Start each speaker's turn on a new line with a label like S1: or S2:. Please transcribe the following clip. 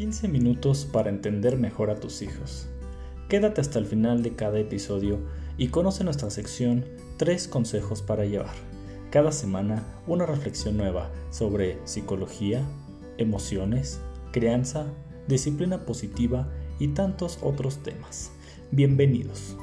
S1: 15 minutos para entender mejor a tus hijos. Quédate hasta el final de cada episodio y conoce nuestra sección 3 consejos para llevar. Cada semana una reflexión nueva sobre psicología, emociones, crianza, disciplina positiva y tantos otros temas. Bienvenidos.